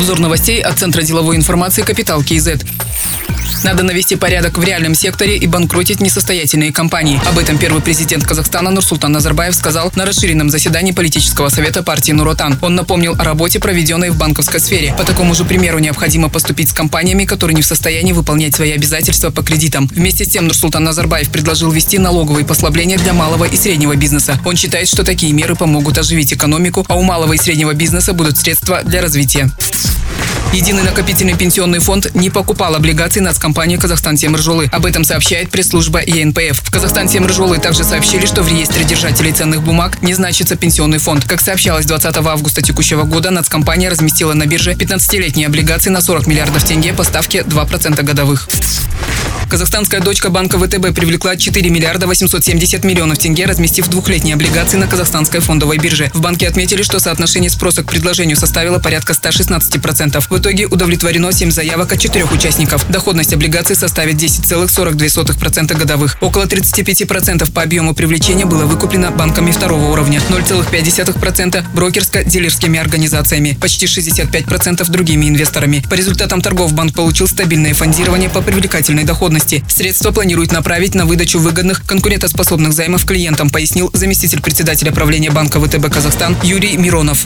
Обзор новостей от Центра деловой информации «Капитал КИЗ». Надо навести порядок в реальном секторе и банкротить несостоятельные компании. Об этом первый президент Казахстана Нурсултан Назарбаев сказал на расширенном заседании политического совета партии Нуротан. Он напомнил о работе, проведенной в банковской сфере. По такому же примеру необходимо поступить с компаниями, которые не в состоянии выполнять свои обязательства по кредитам. Вместе с тем Нурсултан Назарбаев предложил ввести налоговые послабления для малого и среднего бизнеса. Он считает, что такие меры помогут оживить экономику, а у малого и среднего бизнеса будут средства для развития. Единый накопительный пенсионный фонд не покупал облигаций нацкомпании «Казахстан Семржолы». Об этом сообщает пресс-служба ЕНПФ. В «Казахстан Семржолы» также сообщили, что в реестре держателей ценных бумаг не значится пенсионный фонд. Как сообщалось 20 августа текущего года, нацкомпания разместила на бирже 15-летние облигации на 40 миллиардов тенге по ставке 2% годовых. Казахстанская дочка банка ВТБ привлекла 4 миллиарда 870 миллионов тенге, разместив двухлетние облигации на казахстанской фондовой бирже. В банке отметили, что соотношение спроса к предложению составило порядка 116%. В итоге удовлетворено 7 заявок от 4 участников. Доходность облигаций составит 10,42% годовых. Около 35% по объему привлечения было выкуплено банками второго уровня, 0,5% брокерско-дилерскими организациями, почти 65% другими инвесторами. По результатам торгов банк получил стабильное фондирование по привлекательной доходности доходности. Средства планируют направить на выдачу выгодных, конкурентоспособных займов клиентам, пояснил заместитель председателя правления банка ВТБ «Казахстан» Юрий Миронов.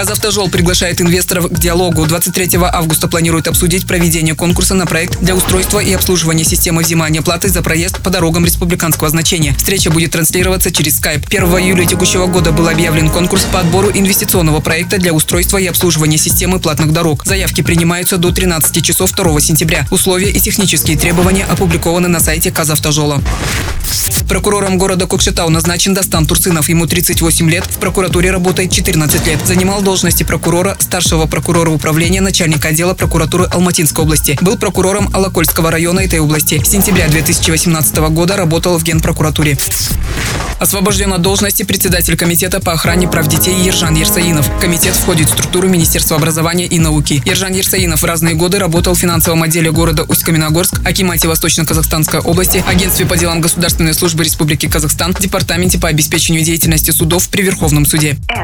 Казавтожол приглашает инвесторов к диалогу. 23 августа планирует обсудить проведение конкурса на проект для устройства и обслуживания системы взимания платы за проезд по дорогам республиканского значения. Встреча будет транслироваться через Skype. 1 июля текущего года был объявлен конкурс по отбору инвестиционного проекта для устройства и обслуживания системы платных дорог. Заявки принимаются до 13 часов 2 сентября. Условия и технические требования опубликованы на сайте Казавтожола. Прокурором города Кокшетау назначен Дастан Турцинов. Ему 38 лет. В прокуратуре работает 14 лет. Занимал должности прокурора, старшего прокурора управления, начальника отдела прокуратуры Алматинской области. Был прокурором Алакольского района этой области. С сентября 2018 года работал в Генпрокуратуре. Освобожден от должности председатель комитета по охране прав детей Ержан Ерсаинов. Комитет входит в структуру Министерства образования и науки. Ержан Ерсаинов в разные годы работал в финансовом отделе города Усть-Каменогорск, Акимате Восточно-Казахстанской области, Агентстве по делам государственной службы Республики Казахстан, Департаменте по обеспечению деятельности судов при Верховном суде.